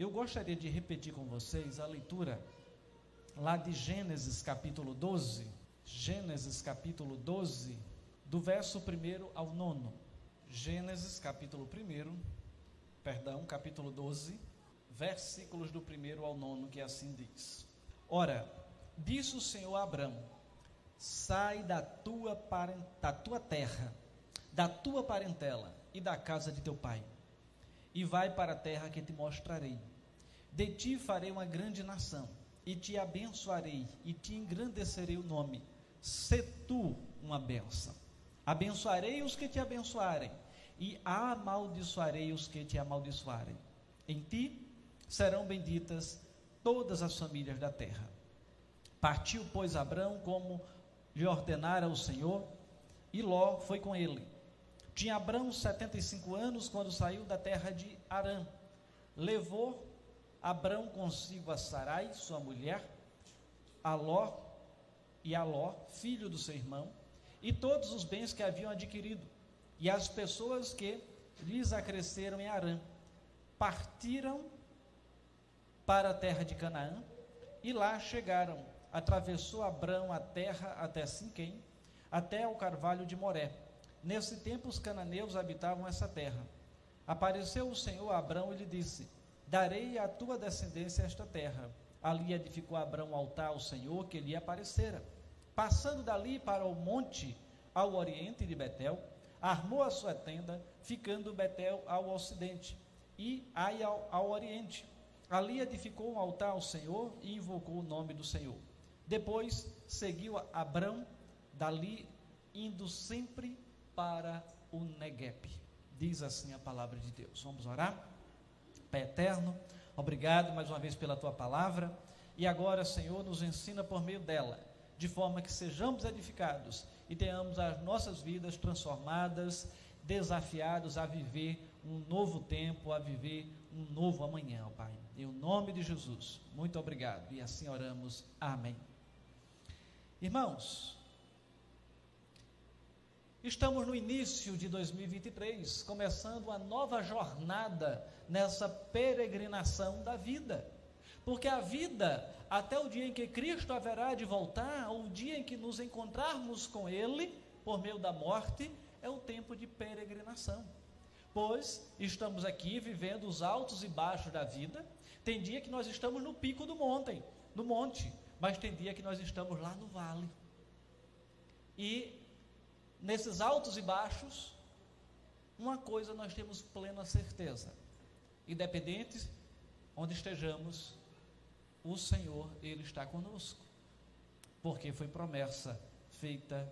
Eu gostaria de repetir com vocês a leitura lá de Gênesis capítulo 12, Gênesis capítulo 12, do verso 1 ao 9. Gênesis capítulo 1, perdão, capítulo 12, versículos do 1 ao 9, que assim diz: Ora, disse o Senhor a Abraão: Sai da tua, da tua terra, da tua parentela e da casa de teu pai, e vai para a terra que te mostrarei. De ti farei uma grande nação e te abençoarei e te engrandecerei o nome. Se tu uma benção. Abençoarei os que te abençoarem e amaldiçoarei os que te amaldiçoarem. Em ti serão benditas todas as famílias da terra. Partiu, pois, Abraão como lhe ordenara o Senhor, e Ló foi com ele. Tinha Abraão 75 anos quando saiu da terra de Arã. Levou Abrão consigo a Sarai, sua mulher, a Ló e a Ló, filho do seu irmão, e todos os bens que haviam adquirido, e as pessoas que lhes acresceram em Arã. Partiram para a terra de Canaã, e lá chegaram. Atravessou Abrão a terra até Sinquém, até o carvalho de Moré. Nesse tempo os cananeus habitavam essa terra. Apareceu o Senhor a Abrão e lhe disse: darei à tua descendência esta terra. Ali edificou Abraão um altar ao Senhor que lhe aparecera. Passando dali para o monte ao oriente de Betel, armou a sua tenda, ficando Betel ao ocidente e Ai ao, ao oriente. Ali edificou um altar ao Senhor e invocou o nome do Senhor. Depois seguiu Abrão dali, indo sempre para o Negueb. Diz assim a palavra de Deus. Vamos orar? Pai eterno, obrigado mais uma vez pela tua palavra. E agora, Senhor, nos ensina por meio dela, de forma que sejamos edificados e tenhamos as nossas vidas transformadas, desafiados a viver um novo tempo, a viver um novo amanhã, Pai. Em nome de Jesus, muito obrigado. E assim oramos. Amém. Irmãos, Estamos no início de 2023, começando uma nova jornada nessa peregrinação da vida. Porque a vida, até o dia em que Cristo haverá de voltar, ou o dia em que nos encontrarmos com Ele, por meio da morte, é o tempo de peregrinação. Pois estamos aqui vivendo os altos e baixos da vida. Tem dia que nós estamos no pico do monte, do monte, mas tem dia que nós estamos lá no vale. E nesses altos e baixos, uma coisa nós temos plena certeza: independente onde estejamos, o Senhor, Ele está conosco. Porque foi promessa feita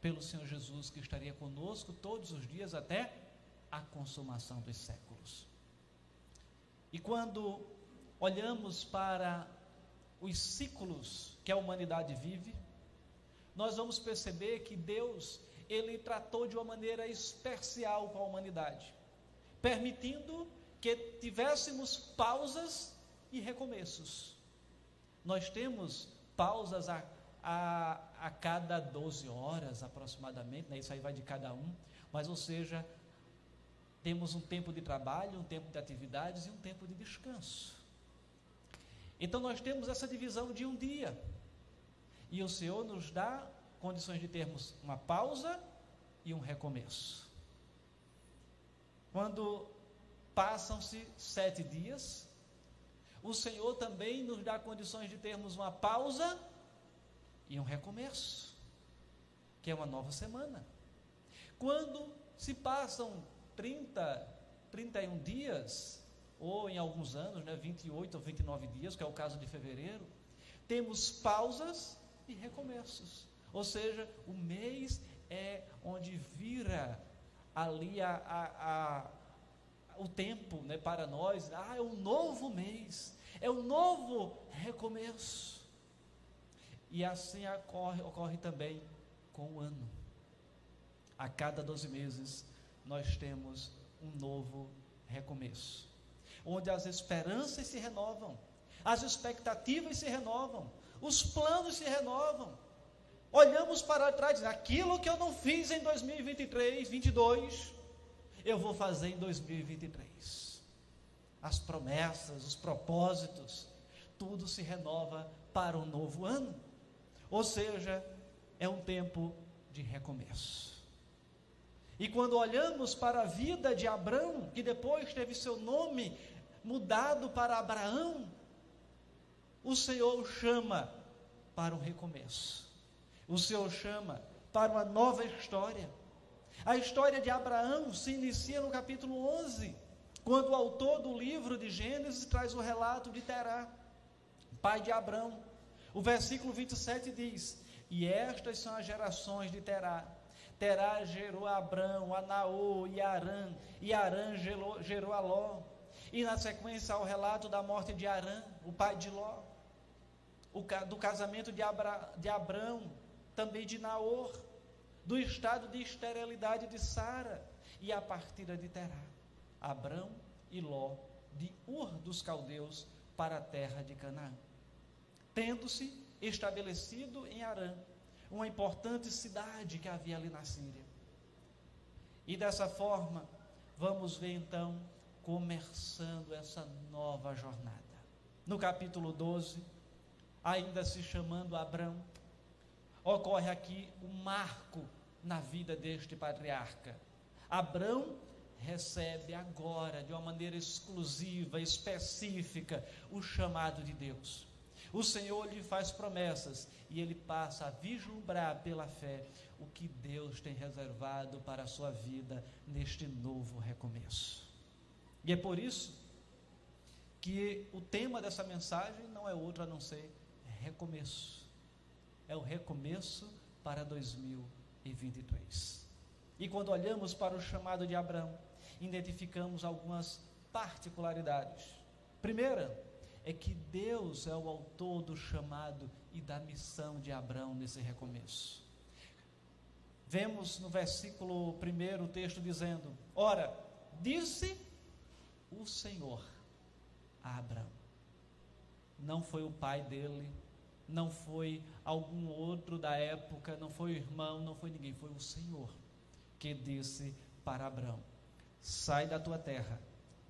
pelo Senhor Jesus que estaria conosco todos os dias até a consumação dos séculos. E quando olhamos para os ciclos que a humanidade vive, nós vamos perceber que Deus, ele tratou de uma maneira especial com a humanidade, permitindo que tivéssemos pausas e recomeços. Nós temos pausas a, a, a cada 12 horas aproximadamente, né? isso aí vai de cada um, mas ou seja, temos um tempo de trabalho, um tempo de atividades e um tempo de descanso. Então nós temos essa divisão de um dia. E o Senhor nos dá condições de termos uma pausa e um recomeço. Quando passam-se sete dias, o Senhor também nos dá condições de termos uma pausa e um recomeço, que é uma nova semana. Quando se passam 30, 31 dias, ou em alguns anos, né, 28 ou 29 dias, que é o caso de fevereiro, temos pausas e recomeços. Ou seja, o mês é onde vira ali a, a, a, o tempo né, para nós. Ah, é um novo mês, é um novo recomeço. E assim ocorre, ocorre também com o ano. A cada 12 meses nós temos um novo recomeço. onde as esperanças se renovam, as expectativas se renovam, os planos se renovam. Olhamos para trás, aquilo que eu não fiz em 2023, 22, eu vou fazer em 2023. As promessas, os propósitos, tudo se renova para um novo ano. Ou seja, é um tempo de recomeço. E quando olhamos para a vida de Abraão, que depois teve seu nome mudado para Abraão, o Senhor o chama para um recomeço. O Senhor chama para uma nova história. A história de Abraão se inicia no capítulo 11, quando o autor do livro de Gênesis traz o relato de Terá, pai de Abraão. O versículo 27 diz: E estas são as gerações de Terá. Terá gerou Abrão, a Naô e Arã, e Arã gerou, gerou a Ló. E na sequência ao relato da morte de Arã, o pai de Ló, o, do casamento de, Abra, de Abrão, também de Naor, do estado de esterilidade de Sara e a partida de Terá, Abrão e Ló, de Ur dos caldeus para a terra de Canaã. Tendo-se estabelecido em Arã, uma importante cidade que havia ali na Síria. E dessa forma, vamos ver então começando essa nova jornada. No capítulo 12, ainda se chamando Abrão, ocorre aqui um marco na vida deste patriarca. Abrão recebe agora, de uma maneira exclusiva, específica, o chamado de Deus. O Senhor lhe faz promessas e ele passa a vislumbrar pela fé o que Deus tem reservado para a sua vida neste novo recomeço. E é por isso que o tema dessa mensagem não é outro a não ser recomeço é o recomeço para 2023. E quando olhamos para o chamado de Abraão, identificamos algumas particularidades. Primeira é que Deus é o autor do chamado e da missão de Abraão nesse recomeço. Vemos no versículo 1 o texto dizendo: Ora, disse o Senhor a Abraão. Não foi o pai dele, não foi algum outro da época, não foi o irmão, não foi ninguém, foi o Senhor que disse para Abraão: Sai da tua terra,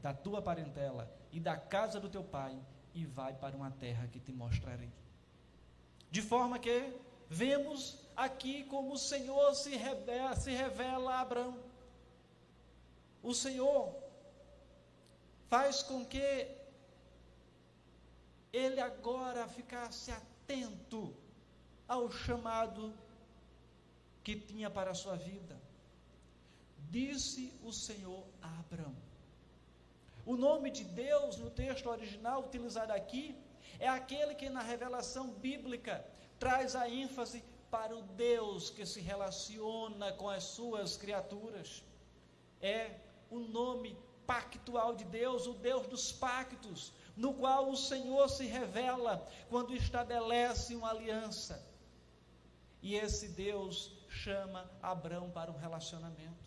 da tua parentela e da casa do teu pai e vai para uma terra que te mostrarei. De forma que vemos aqui como o Senhor se revela, se revela a Abraão. O Senhor faz com que ele agora ficasse atento atento ao chamado que tinha para a sua vida. Disse o Senhor a Abraão. O nome de Deus no texto original utilizado aqui é aquele que na revelação bíblica traz a ênfase para o Deus que se relaciona com as suas criaturas. É o nome pactual de Deus, o Deus dos pactos, no qual o Senhor se revela quando estabelece uma aliança. E esse Deus chama Abraão para um relacionamento.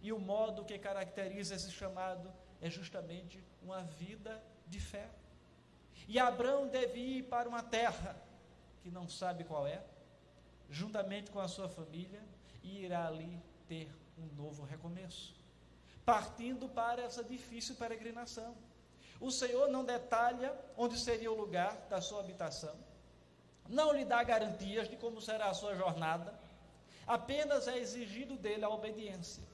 E o modo que caracteriza esse chamado é justamente uma vida de fé. E Abraão deve ir para uma terra que não sabe qual é, juntamente com a sua família, e irá ali ter um novo recomeço, partindo para essa difícil peregrinação. O Senhor não detalha onde seria o lugar da sua habitação, não lhe dá garantias de como será a sua jornada, apenas é exigido dele a obediência.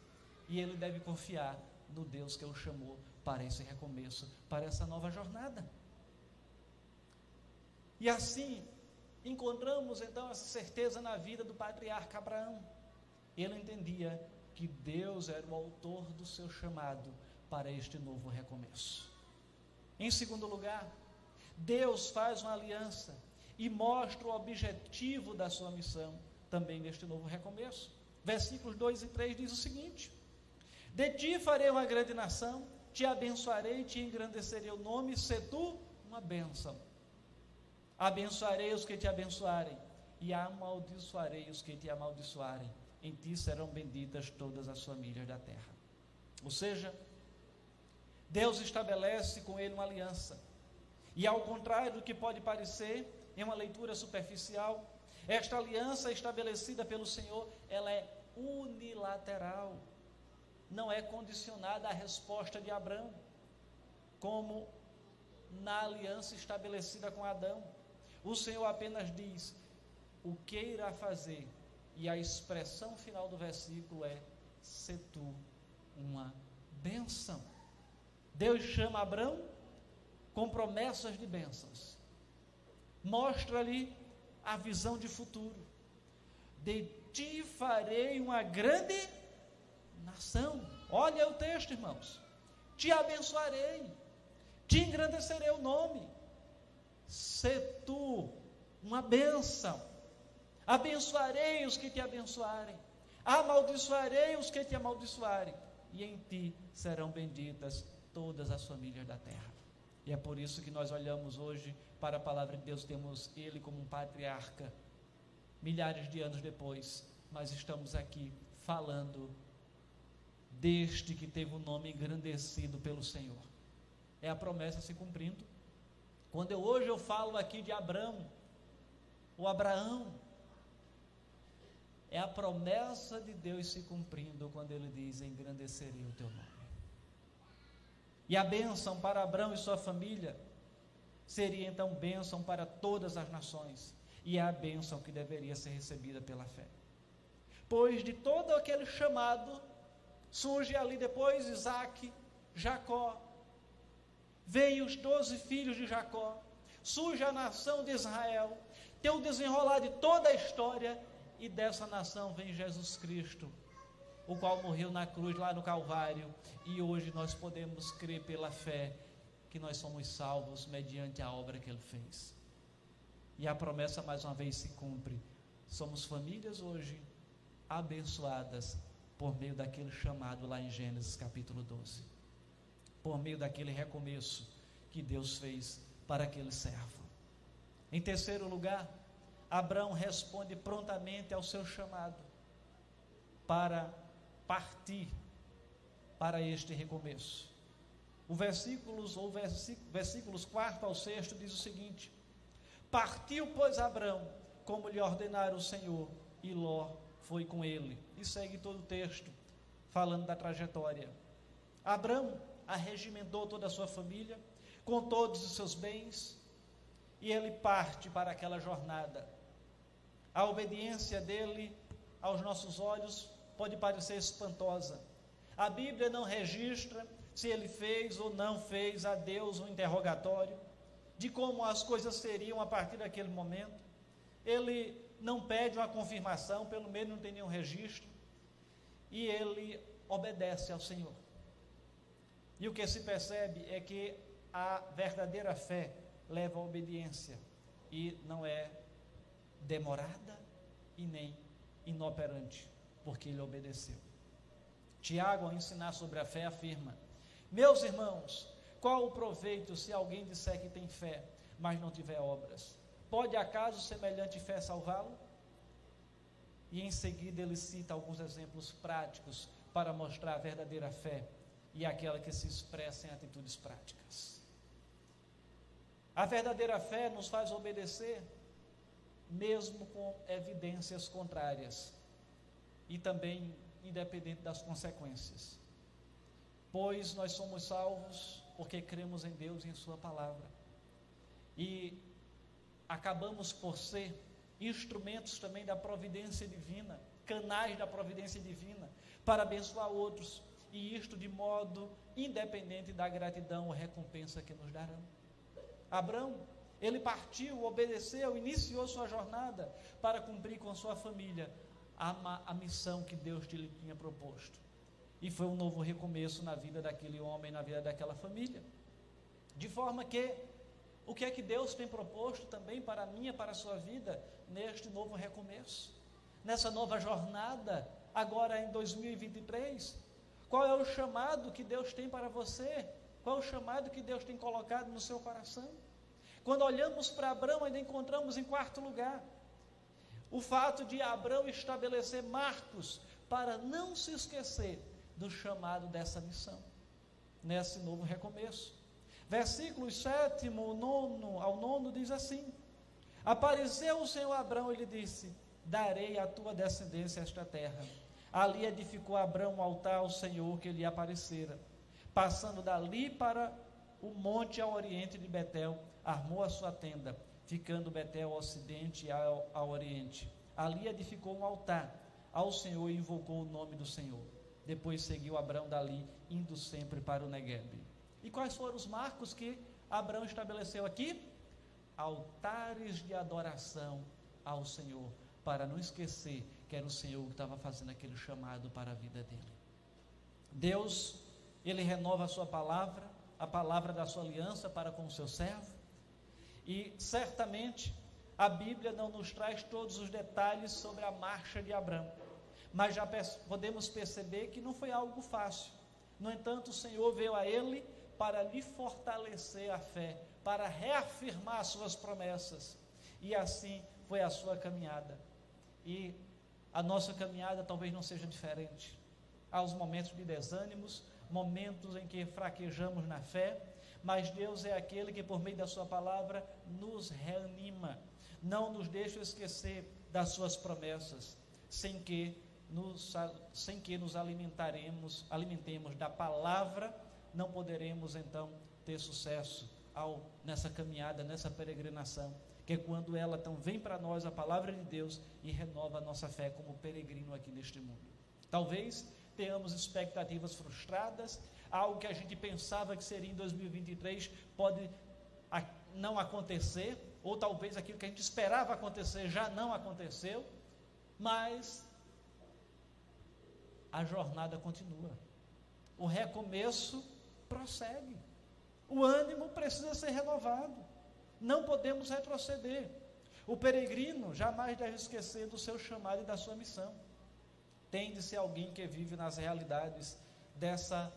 E ele deve confiar no Deus que o chamou para esse recomeço, para essa nova jornada. E assim, encontramos então essa certeza na vida do patriarca Abraão. Ele entendia que Deus era o autor do seu chamado para este novo recomeço. Em segundo lugar, Deus faz uma aliança e mostra o objetivo da sua missão também neste novo recomeço. Versículos 2 e 3 diz o seguinte: De ti farei uma grande nação, te abençoarei, te engrandecerei o nome, se tu uma bênção. Abençoarei os que te abençoarem, e amaldiçoarei os que te amaldiçoarem. Em ti serão benditas todas as famílias da terra. Ou seja, Deus estabelece com ele uma aliança. E ao contrário do que pode parecer em uma leitura superficial, esta aliança estabelecida pelo Senhor, ela é unilateral. Não é condicionada à resposta de Abraão, como na aliança estabelecida com Adão. O Senhor apenas diz o que irá fazer, e a expressão final do versículo é: se tu uma bênção. Deus chama Abraão com promessas de bênçãos. Mostra-lhe a visão de futuro. De ti farei uma grande nação. Olha o texto, irmãos. Te abençoarei, te engrandecerei o nome. Se tu uma bênção. Abençoarei os que te abençoarem. Amaldiçoarei os que te amaldiçoarem. E em ti serão benditas todas as famílias da terra. E é por isso que nós olhamos hoje para a palavra de Deus, temos ele como um patriarca. Milhares de anos depois, nós estamos aqui falando deste que teve o um nome engrandecido pelo Senhor. É a promessa se cumprindo. Quando eu, hoje eu falo aqui de Abraão, o Abraão, é a promessa de Deus se cumprindo quando ele diz: engrandecerei o teu nome. E a bênção para Abraão e sua família seria então bênção para todas as nações. E é a bênção que deveria ser recebida pela fé. Pois de todo aquele chamado, surge ali depois Isaac, Jacó, veio os doze filhos de Jacó, surge a nação de Israel, tem o desenrolar de toda a história, e dessa nação vem Jesus Cristo, o qual morreu na cruz lá no Calvário, e hoje nós podemos crer pela fé que nós somos salvos mediante a obra que ele fez. E a promessa mais uma vez se cumpre. Somos famílias hoje abençoadas por meio daquele chamado lá em Gênesis capítulo 12. Por meio daquele recomeço que Deus fez para aquele servo. Em terceiro lugar, Abraão responde prontamente ao seu chamado para partir para este recomeço. O versículos, ou versículos, versículos 4 ao 6 diz o seguinte: Partiu, pois, Abraão, como lhe ordenara o Senhor, e Ló foi com ele. E segue todo o texto, falando da trajetória. Abraão arregimentou toda a sua família, com todos os seus bens, e ele parte para aquela jornada. A obediência dele aos nossos olhos pode parecer espantosa. A Bíblia não registra se ele fez ou não fez a Deus um interrogatório de como as coisas seriam a partir daquele momento. Ele não pede uma confirmação, pelo menos não tem nenhum registro, e ele obedece ao Senhor. E o que se percebe é que a verdadeira fé leva à obediência e não é demorada e nem inoperante, porque ele obedeceu. Tiago, ao ensinar sobre a fé, afirma: meus irmãos, qual o proveito se alguém disser que tem fé, mas não tiver obras? Pode acaso semelhante fé salvá-lo? E em seguida ele cita alguns exemplos práticos para mostrar a verdadeira fé e aquela que se expressa em atitudes práticas. A verdadeira fé nos faz obedecer, mesmo com evidências contrárias, e também independente das consequências pois nós somos salvos porque cremos em Deus e em Sua palavra. E acabamos por ser instrumentos também da providência divina, canais da providência divina, para abençoar outros, e isto de modo independente da gratidão ou recompensa que nos darão. Abraão, ele partiu, obedeceu, iniciou sua jornada para cumprir com sua família a, a missão que Deus lhe tinha proposto. E foi um novo recomeço na vida daquele homem, na vida daquela família. De forma que, o que é que Deus tem proposto também para a minha, para a sua vida, neste novo recomeço? Nessa nova jornada, agora em 2023? Qual é o chamado que Deus tem para você? Qual é o chamado que Deus tem colocado no seu coração? Quando olhamos para Abraão, ainda encontramos em quarto lugar o fato de Abraão estabelecer marcos para não se esquecer do chamado dessa missão. nesse novo recomeço. Versículos 7 nono, ao 9 diz assim: Apareceu o Senhor Abraão e lhe disse: Darei à tua descendência esta terra. Ali edificou Abraão um altar ao Senhor que lhe aparecera. Passando dali para o monte ao oriente de Betel, armou a sua tenda, ficando Betel ao ocidente e ao, ao oriente. Ali edificou um altar ao Senhor e invocou o nome do Senhor. Depois seguiu Abraão dali, indo sempre para o Negueb. E quais foram os marcos que Abraão estabeleceu aqui? altares de adoração ao Senhor, para não esquecer que era o Senhor que estava fazendo aquele chamado para a vida dele. Deus, ele renova a sua palavra, a palavra da sua aliança para com o seu servo, e certamente a Bíblia não nos traz todos os detalhes sobre a marcha de Abraão, mas já podemos perceber que não foi algo fácil. No entanto, o Senhor veio a ele para lhe fortalecer a fé, para reafirmar suas promessas. E assim foi a sua caminhada. E a nossa caminhada talvez não seja diferente. Há os momentos de desânimos, momentos em que fraquejamos na fé, mas Deus é aquele que, por meio da Sua palavra, nos reanima, não nos deixa esquecer das Suas promessas, sem que nos, sem que nos alimentaremos, alimentemos da palavra, não poderemos então ter sucesso ao, nessa caminhada, nessa peregrinação, que é quando ela então vem para nós a palavra de Deus e renova a nossa fé como peregrino aqui neste mundo. Talvez tenhamos expectativas frustradas, algo que a gente pensava que seria em 2023 pode não acontecer, ou talvez aquilo que a gente esperava acontecer já não aconteceu, mas a jornada continua. O recomeço prossegue. O ânimo precisa ser renovado. Não podemos retroceder. O peregrino jamais deve esquecer do seu chamado e da sua missão. Tem de ser alguém que vive nas realidades dessa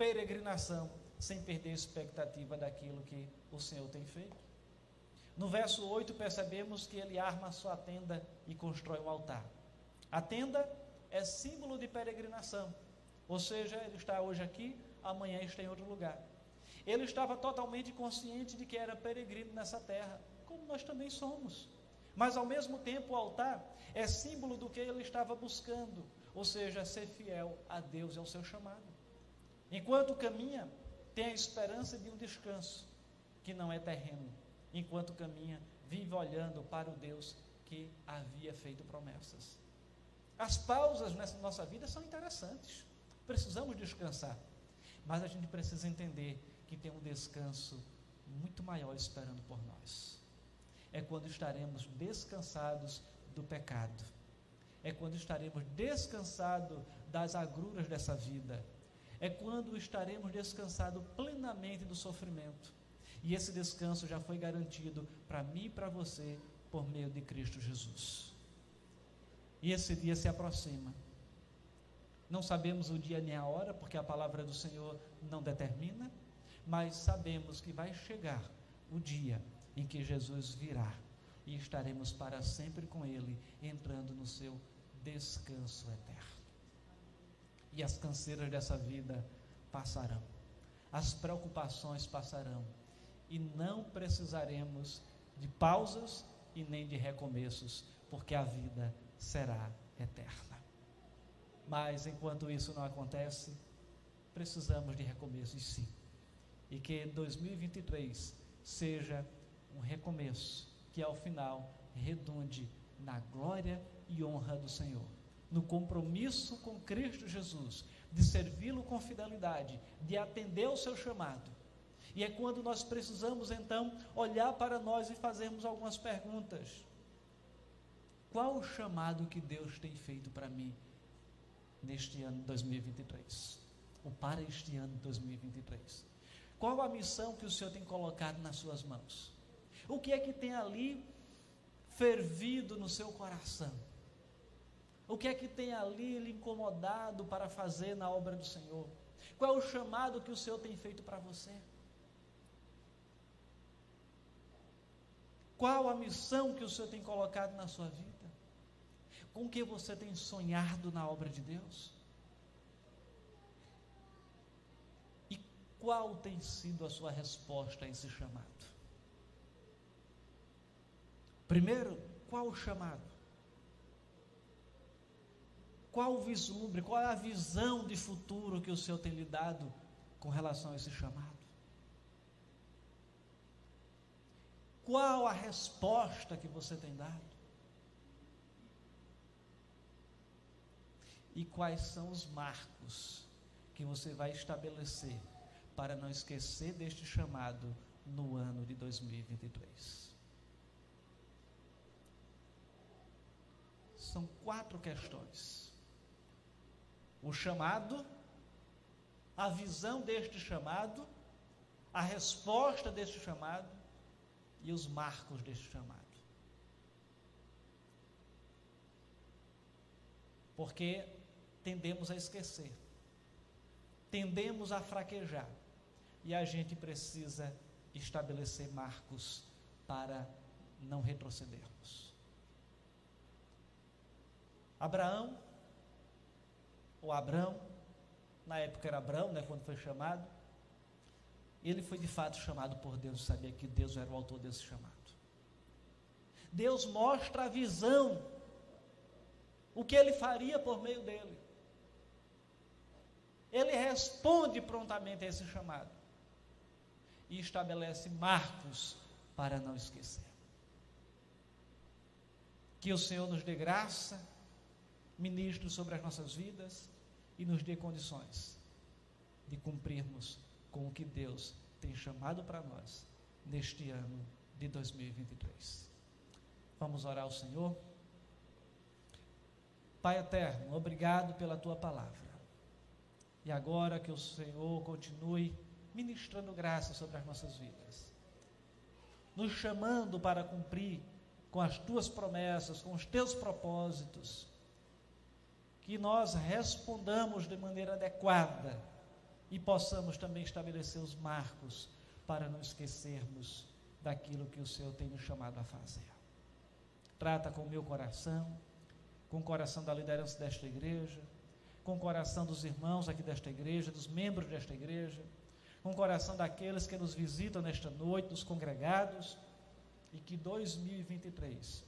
peregrinação, sem perder a expectativa daquilo que o Senhor tem feito. No verso 8, percebemos que ele arma a sua tenda e constrói um altar. A tenda é símbolo de peregrinação, ou seja, ele está hoje aqui, amanhã está em outro lugar. Ele estava totalmente consciente de que era peregrino nessa terra, como nós também somos. Mas ao mesmo tempo, o altar é símbolo do que ele estava buscando, ou seja, ser fiel a Deus e ao seu chamado. Enquanto caminha, tem a esperança de um descanso que não é terreno. Enquanto caminha, vive olhando para o Deus que havia feito promessas. As pausas nessa nossa vida são interessantes. Precisamos descansar. Mas a gente precisa entender que tem um descanso muito maior esperando por nós. É quando estaremos descansados do pecado. É quando estaremos descansados das agruras dessa vida. É quando estaremos descansados plenamente do sofrimento. E esse descanso já foi garantido para mim e para você por meio de Cristo Jesus. E esse dia se aproxima. Não sabemos o dia nem a hora, porque a palavra do Senhor não determina mas sabemos que vai chegar o dia em que Jesus virá e estaremos para sempre com Ele, entrando no seu descanso eterno. E as canseiras dessa vida passarão, as preocupações passarão, e não precisaremos de pausas e nem de recomeços, porque a vida será eterna. Mas enquanto isso não acontece, precisamos de recomeços sim. E que 2023 seja um recomeço, que ao final redunde na glória e honra do Senhor, no compromisso com Cristo Jesus, de servi-lo com fidelidade, de atender ao seu chamado. E é quando nós precisamos então olhar para nós e fazermos algumas perguntas. Qual o chamado que Deus tem feito para mim neste ano 2023? Ou para este ano 2023? Qual a missão que o Senhor tem colocado nas suas mãos? O que é que tem ali fervido no seu coração? O que é que tem ali lhe incomodado para fazer na obra do Senhor? Qual é o chamado que o Senhor tem feito para você? Qual a missão que o Senhor tem colocado na sua vida? Com que você tem sonhado na obra de Deus? qual tem sido a sua resposta a esse chamado? Primeiro, qual o chamado? Qual o vislumbre, qual é a visão de futuro que o Senhor tem lhe dado com relação a esse chamado? Qual a resposta que você tem dado? E quais são os marcos que você vai estabelecer para não esquecer deste chamado no ano de 2023? São quatro questões. O chamado, a visão deste chamado, a resposta deste chamado e os marcos deste chamado. Porque tendemos a esquecer, tendemos a fraquejar, e a gente precisa estabelecer marcos para não retrocedermos. Abraão, ou Abrão, na época era Abrão, né, quando foi chamado, ele foi de fato chamado por Deus, sabia que Deus era o autor desse chamado. Deus mostra a visão, o que ele faria por meio dele. Ele responde prontamente a esse chamado e estabelece marcos para não esquecer. Que o Senhor nos dê graça, ministre sobre as nossas vidas e nos dê condições de cumprirmos com o que Deus tem chamado para nós neste ano de 2023. Vamos orar ao Senhor. Pai eterno, obrigado pela tua palavra. E agora que o Senhor continue ministrando graça sobre as nossas vidas, nos chamando para cumprir com as tuas promessas, com os teus propósitos, que nós respondamos de maneira adequada e possamos também estabelecer os marcos para não esquecermos daquilo que o Senhor tem nos chamado a fazer. Trata com o meu coração, com o coração da liderança desta igreja, com o coração dos irmãos aqui desta igreja, dos membros desta igreja, com o coração daqueles que nos visitam nesta noite, dos congregados, e que 2023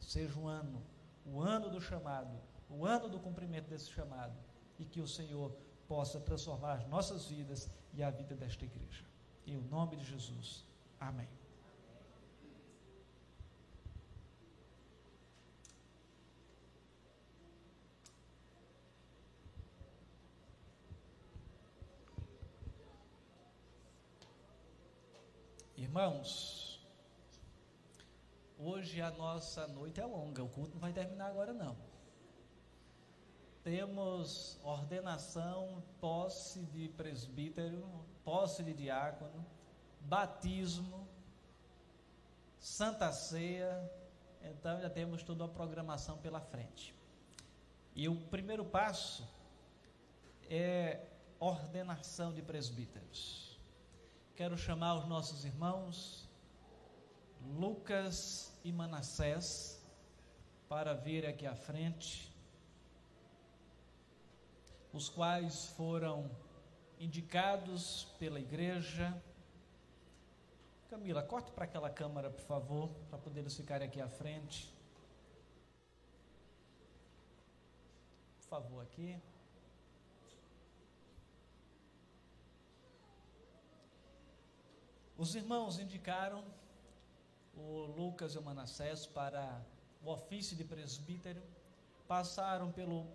seja um ano, o ano do chamado, o ano do cumprimento desse chamado, e que o Senhor possa transformar as nossas vidas e a vida desta igreja. Em nome de Jesus. Amém. Irmãos, hoje a nossa noite é longa, o culto não vai terminar agora não temos ordenação, posse de presbítero, posse de diácono, batismo, santa ceia, então já temos toda a programação pela frente. E o primeiro passo é ordenação de presbíteros. Quero chamar os nossos irmãos Lucas e Manassés para vir aqui à frente os quais foram indicados pela igreja. Camila, corte para aquela câmara, por favor, para poder eles ficarem aqui à frente. Por favor, aqui. Os irmãos indicaram o Lucas e o Manassés para o ofício de presbítero, passaram pelo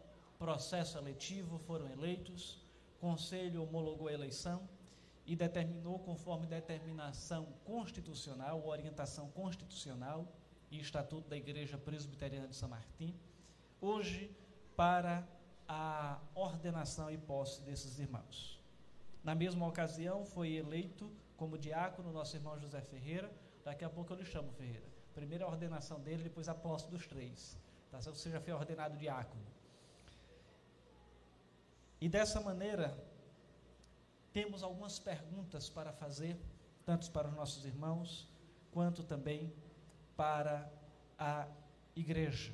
processo eletivo, foram eleitos, conselho homologou a eleição e determinou, conforme determinação constitucional, orientação constitucional e estatuto da Igreja Presbiteriana de São Martim, hoje para a ordenação e posse desses irmãos. Na mesma ocasião, foi eleito como diácono nosso irmão José Ferreira. Daqui a pouco eu lhe chamo Ferreira. Primeiro a ordenação dele, depois a posse dos três. Tá? Você já foi ordenado diácono. E dessa maneira, temos algumas perguntas para fazer, tanto para os nossos irmãos, quanto também para a igreja.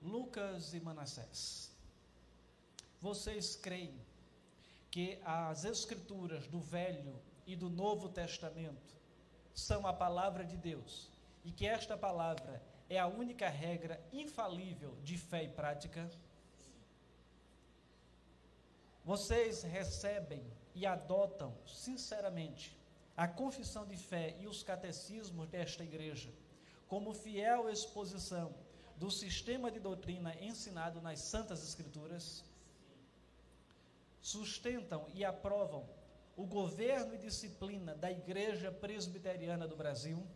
Lucas e Manassés, vocês creem que as escrituras do Velho e do Novo Testamento são a palavra de Deus e que esta palavra é a única regra infalível de fé e prática? Vocês recebem e adotam sinceramente a confissão de fé e os catecismos desta igreja como fiel exposição do sistema de doutrina ensinado nas Santas Escrituras? Sustentam e aprovam o governo e disciplina da Igreja Presbiteriana do Brasil?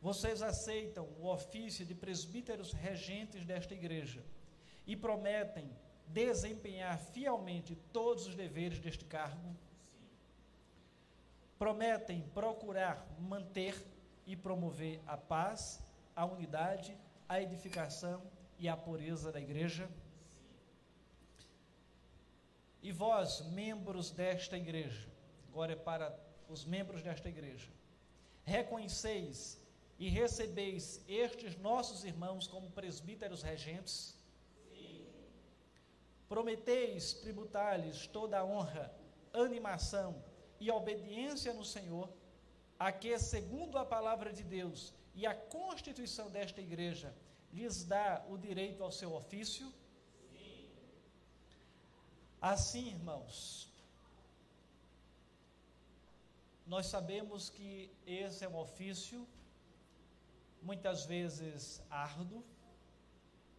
Vocês aceitam o ofício de presbíteros regentes desta igreja e prometem desempenhar fielmente todos os deveres deste cargo? Prometem procurar manter e promover a paz, a unidade, a edificação e a pureza da igreja? E vós, membros desta igreja, agora é para os membros desta igreja, reconheceis e recebeis estes nossos irmãos como presbíteros regentes? Sim. Prometeis tributar-lhes toda a honra, animação e obediência no Senhor, a que, segundo a palavra de Deus e a constituição desta igreja, lhes dá o direito ao seu ofício? Sim. Assim, irmãos, nós sabemos que esse é um ofício muitas vezes árduo,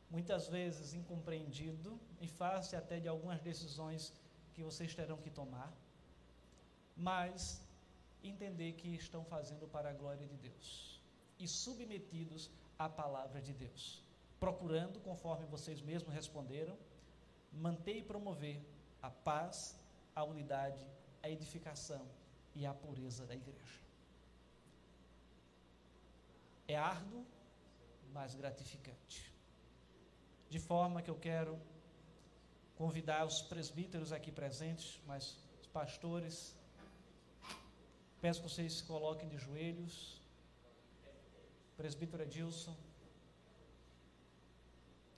muitas vezes incompreendido, em face até de algumas decisões que vocês terão que tomar, mas entender que estão fazendo para a glória de Deus e submetidos à palavra de Deus, procurando, conforme vocês mesmos responderam, manter e promover a paz, a unidade, a edificação e a pureza da igreja. É árduo, mas gratificante. De forma que eu quero convidar os presbíteros aqui presentes, mas os pastores, peço que vocês se coloquem de joelhos. Presbítero Edilson.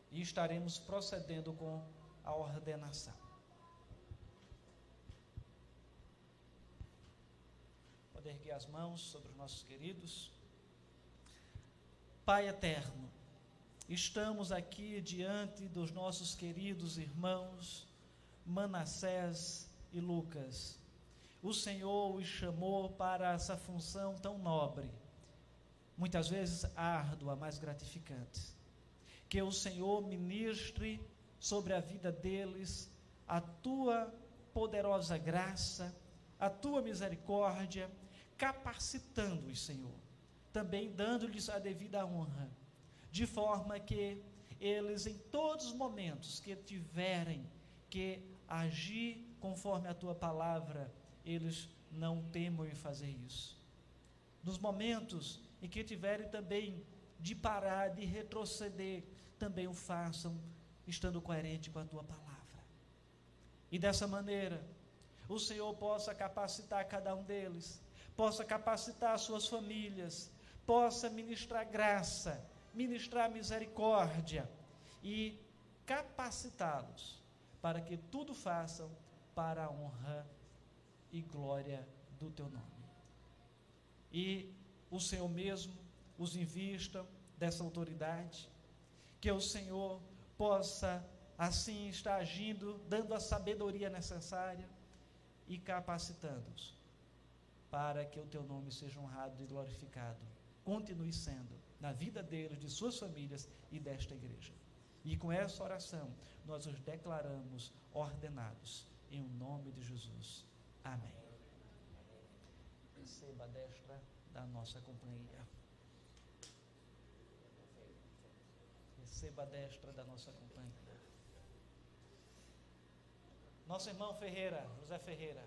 E estaremos procedendo com a ordenação. Pode erguer as mãos sobre os nossos queridos. Pai eterno, estamos aqui diante dos nossos queridos irmãos Manassés e Lucas. O Senhor os chamou para essa função tão nobre, muitas vezes árdua, mas gratificante. Que o Senhor ministre sobre a vida deles a tua poderosa graça, a tua misericórdia, capacitando-os, Senhor também dando-lhes a devida honra, de forma que eles, em todos os momentos que tiverem que agir conforme a tua palavra, eles não temam em fazer isso. Nos momentos em que tiverem também de parar, de retroceder, também o façam, estando coerente com a tua palavra. E dessa maneira, o Senhor possa capacitar cada um deles, possa capacitar suas famílias, possa ministrar graça, ministrar misericórdia e capacitá-los para que tudo façam para a honra e glória do teu nome. E o Senhor mesmo os invista dessa autoridade, que o Senhor possa assim estar agindo, dando a sabedoria necessária e capacitando-os para que o teu nome seja honrado e glorificado continue sendo na vida deles, de suas famílias e desta igreja. E com essa oração, nós os declaramos ordenados, em nome de Jesus. Amém. Receba a destra da nossa companhia. Receba a destra da nossa companhia. Nosso irmão Ferreira, José Ferreira.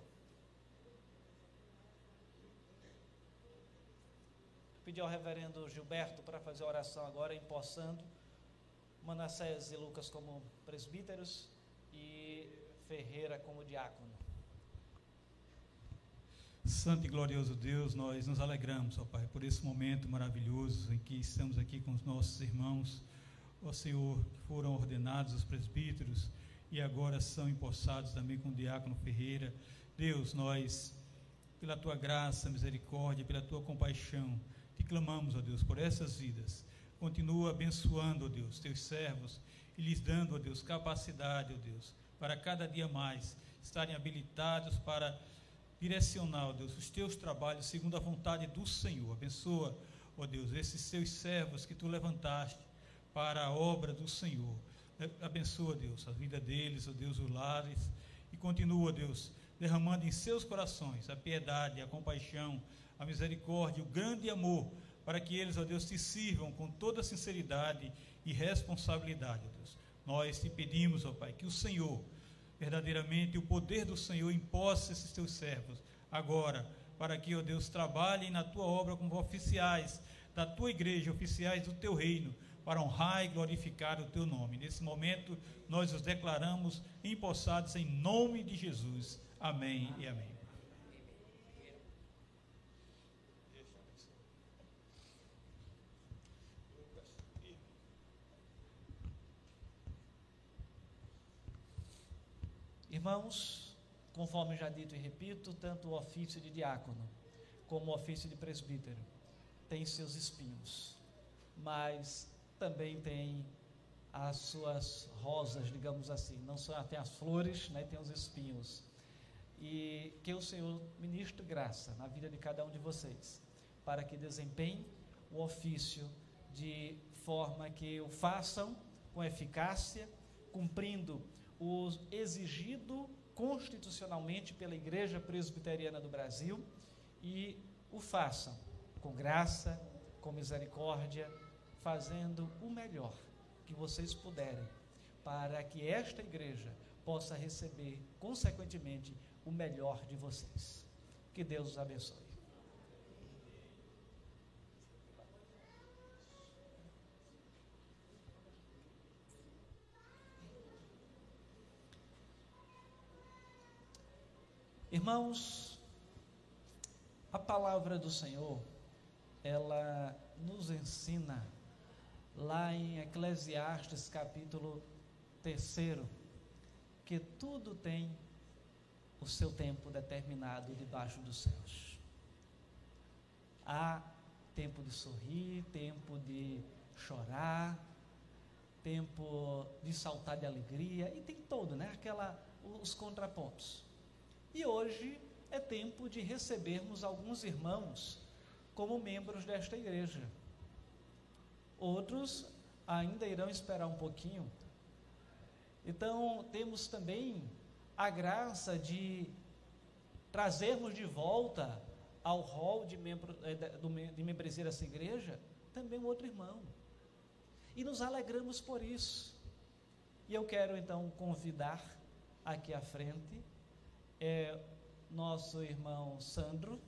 Pedir ao reverendo Gilberto para fazer a oração agora, empossando Manassés e Lucas como presbíteros e Ferreira como diácono. Santo e glorioso Deus, nós nos alegramos, ó Pai, por esse momento maravilhoso em que estamos aqui com os nossos irmãos ó Senhor, que foram ordenados os presbíteros e agora são empossados também com o diácono Ferreira. Deus, nós, pela tua graça, misericórdia, pela tua compaixão, clamamos, ó Deus, por essas vidas. Continua abençoando, ó Deus, teus servos e lhes dando, ó Deus, capacidade, ó Deus, para cada dia mais estarem habilitados para direcionar, ó Deus, os teus trabalhos segundo a vontade do Senhor. Abençoa, ó Deus, esses teus servos que tu levantaste para a obra do Senhor. Abençoa, Deus, a vida deles, ó Deus, os lares, e continua, Deus, derramando em seus corações a piedade, a compaixão, a misericórdia, o grande amor, para que eles, ó Deus, te sirvam com toda sinceridade e responsabilidade, ó Deus. Nós te pedimos, ó Pai, que o Senhor, verdadeiramente, o poder do Senhor impossa esses teus servos agora, para que, ó Deus, trabalhem na tua obra como oficiais da tua igreja, oficiais do teu reino, para honrar e glorificar o teu nome. Nesse momento, nós os declaramos empossados em nome de Jesus. Amém e amém. Irmãos, conforme já dito e repito, tanto o ofício de diácono como o ofício de presbítero tem seus espinhos, mas também tem as suas rosas, digamos assim, não só tem as flores, né, tem os espinhos. E que o Senhor ministre graça na vida de cada um de vocês, para que desempenhem o ofício de forma que o façam com eficácia, cumprindo o exigido constitucionalmente pela Igreja Presbiteriana do Brasil e o façam com graça, com misericórdia, fazendo o melhor que vocês puderem, para que esta igreja possa receber, consequentemente, o melhor de vocês. Que Deus os abençoe. Irmãos, a palavra do Senhor, ela nos ensina lá em Eclesiastes capítulo 3, que tudo tem o seu tempo determinado debaixo dos céus. Há tempo de sorrir, tempo de chorar, tempo de saltar de alegria, e tem todo, né? Aquela, os contrapontos. E hoje é tempo de recebermos alguns irmãos como membros desta igreja. Outros ainda irão esperar um pouquinho. Então, temos também a graça de trazermos de volta ao rol de, membro, eh, de membresia dessa igreja também um outro irmão. E nos alegramos por isso. E eu quero então convidar aqui à frente é, nosso irmão Sandro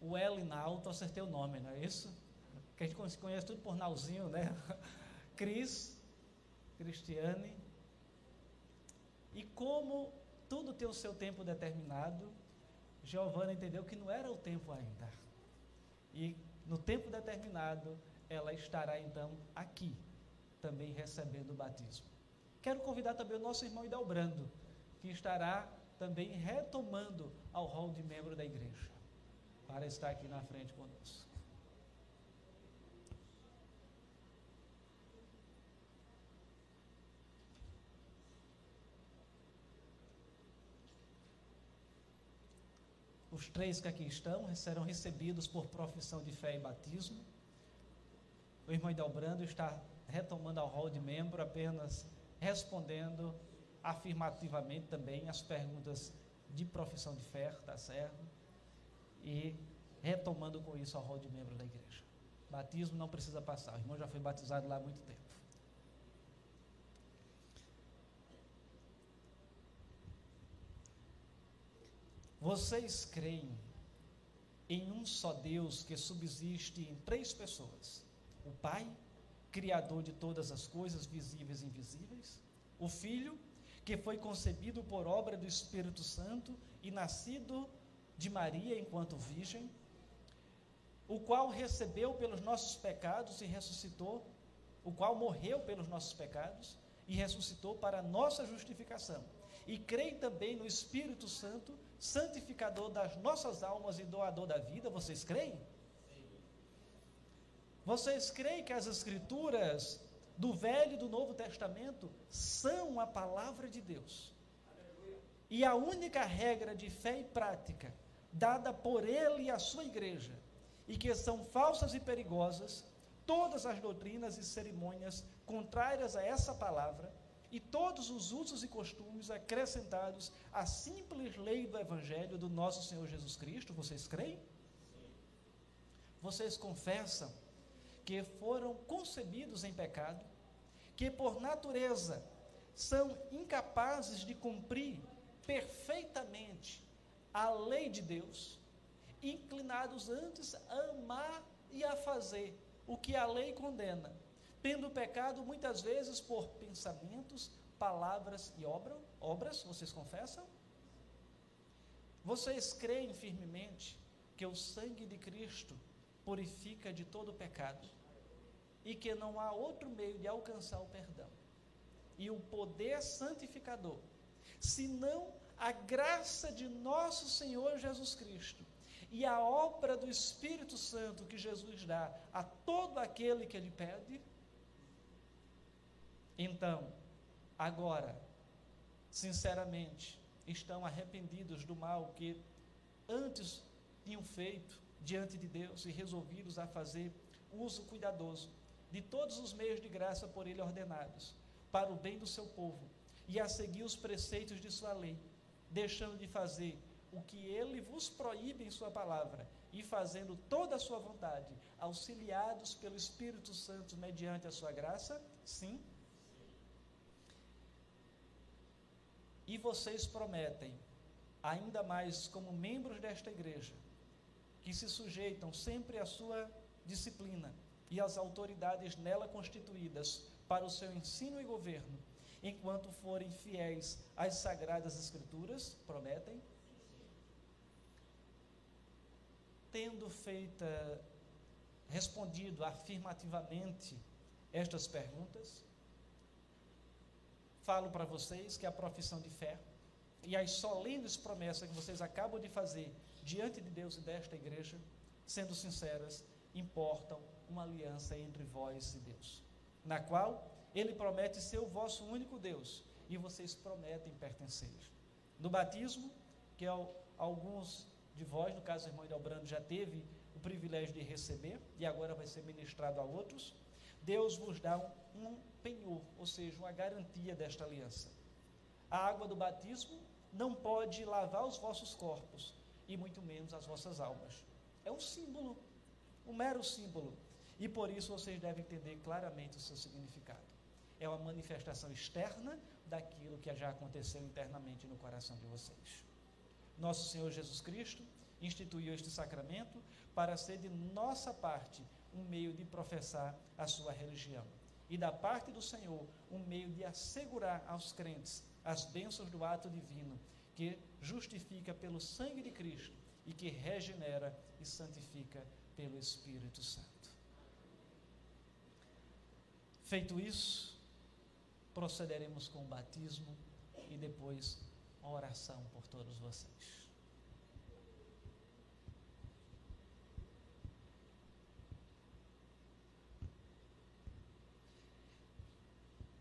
o Elinalto, acertei o nome, não é isso? Que a gente conhece tudo por Nalzinho, né? Cris, Cristiane. E como tudo tem o seu tempo determinado, Giovana entendeu que não era o tempo ainda. E no tempo determinado, ela estará então aqui, também recebendo o batismo. Quero convidar também o nosso irmão Idalbrando, que estará também retomando ao rol de membro da igreja para estar aqui na frente conosco. Os três que aqui estão serão recebidos por profissão de fé e batismo. O irmão Idelbrando está retomando ao rol de membro, apenas respondendo afirmativamente também as perguntas de profissão de fé, tá certo? e retomando com isso a rol de membro da igreja. Batismo não precisa passar, o irmão já foi batizado lá há muito tempo. Vocês creem em um só Deus que subsiste em três pessoas: o Pai, Criador de todas as coisas visíveis e invisíveis, o Filho, que foi concebido por obra do Espírito Santo e nascido de Maria enquanto virgem, o qual recebeu pelos nossos pecados e ressuscitou, o qual morreu pelos nossos pecados e ressuscitou para a nossa justificação. E creem também no Espírito Santo, santificador das nossas almas e doador da vida. Vocês creem? Vocês creem que as Escrituras do Velho e do Novo Testamento são a palavra de Deus? E a única regra de fé e prática dada por ele e a sua igreja e que são falsas e perigosas todas as doutrinas e cerimônias contrárias a essa palavra e todos os usos e costumes acrescentados à simples lei do Evangelho do nosso Senhor Jesus Cristo. Vocês creem? Vocês confessam que foram concebidos em pecado, que por natureza são incapazes de cumprir perfeitamente a lei de Deus inclinados antes a amar e a fazer o que a lei condena, tendo pecado muitas vezes por pensamentos, palavras e obra, obras, vocês confessam? Vocês creem firmemente que o sangue de Cristo purifica de todo pecado e que não há outro meio de alcançar o perdão e o poder santificador, senão a graça de nosso Senhor Jesus Cristo, e a obra do Espírito Santo que Jesus dá a todo aquele que ele pede? Então, agora, sinceramente, estão arrependidos do mal que antes tinham feito diante de Deus e resolvidos a fazer uso cuidadoso de todos os meios de graça por ele ordenados, para o bem do seu povo, e a seguir os preceitos de sua lei, deixando de fazer o que ele vos proíbe em sua palavra, e fazendo toda a sua vontade, auxiliados pelo Espírito Santo mediante a sua graça? Sim. E vocês prometem, ainda mais como membros desta igreja, que se sujeitam sempre à sua disciplina e às autoridades nela constituídas para o seu ensino e governo, enquanto forem fiéis às sagradas escrituras, prometem? tendo feita, respondido afirmativamente estas perguntas, falo para vocês que a profissão de fé e as solenes promessas que vocês acabam de fazer diante de Deus e desta igreja, sendo sinceras, importam uma aliança entre vós e Deus, na qual ele promete ser o vosso único Deus e vocês prometem pertencer. No batismo, que alguns de vós, no caso o irmão Delbrando já teve o privilégio de receber e agora vai ser ministrado a outros, Deus vos dá um, um penhor, ou seja, uma garantia desta aliança. A água do batismo não pode lavar os vossos corpos e muito menos as vossas almas. É um símbolo, um mero símbolo. E por isso vocês devem entender claramente o seu significado. É uma manifestação externa daquilo que já aconteceu internamente no coração de vocês. Nosso Senhor Jesus Cristo instituiu este sacramento para ser de nossa parte um meio de professar a sua religião. E da parte do Senhor, um meio de assegurar aos crentes as bênçãos do ato divino, que justifica pelo sangue de Cristo e que regenera e santifica pelo Espírito Santo. Feito isso, procederemos com o batismo e depois uma oração por todos vocês.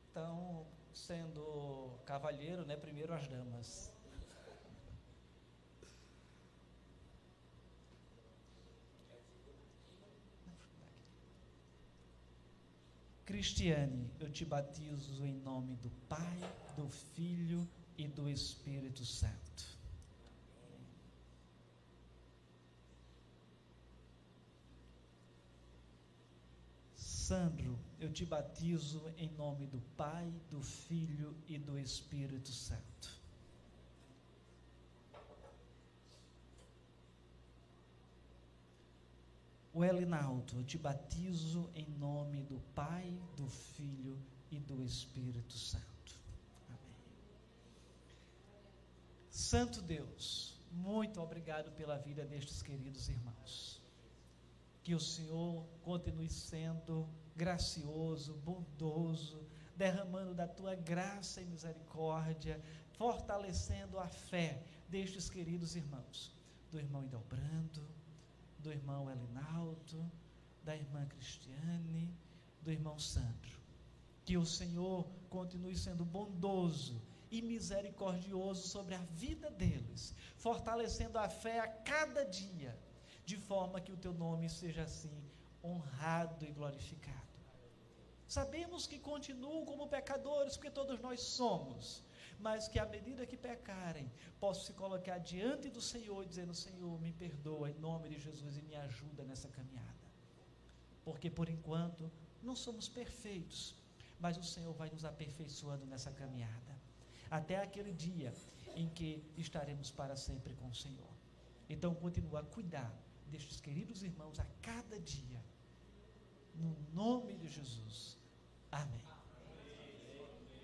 Então, sendo cavalheiro, né, primeiro as damas. Cristiane, eu te batizo em nome do Pai, do Filho e do Espírito Santo. Sandro, eu te batizo em nome do Pai, do Filho e do Espírito Santo. O Elinaldo, eu te batizo em nome do Pai, do Filho e do Espírito Santo. Santo Deus, muito obrigado pela vida destes queridos irmãos. Que o Senhor continue sendo gracioso, bondoso, derramando da tua graça e misericórdia, fortalecendo a fé destes queridos irmãos, do irmão Idelbrando, do irmão Elinaldo, da irmã Cristiane, do irmão Sandro. Que o Senhor continue sendo bondoso e misericordioso sobre a vida deles, fortalecendo a fé a cada dia, de forma que o teu nome seja assim honrado e glorificado. Sabemos que continuam como pecadores, porque todos nós somos, mas que à medida que pecarem, possam se colocar diante do Senhor, dizendo: Senhor, me perdoa em nome de Jesus e me ajuda nessa caminhada. Porque por enquanto não somos perfeitos, mas o Senhor vai nos aperfeiçoando nessa caminhada até aquele dia em que estaremos para sempre com o Senhor. Então, continua a cuidar destes queridos irmãos a cada dia, no nome de Jesus.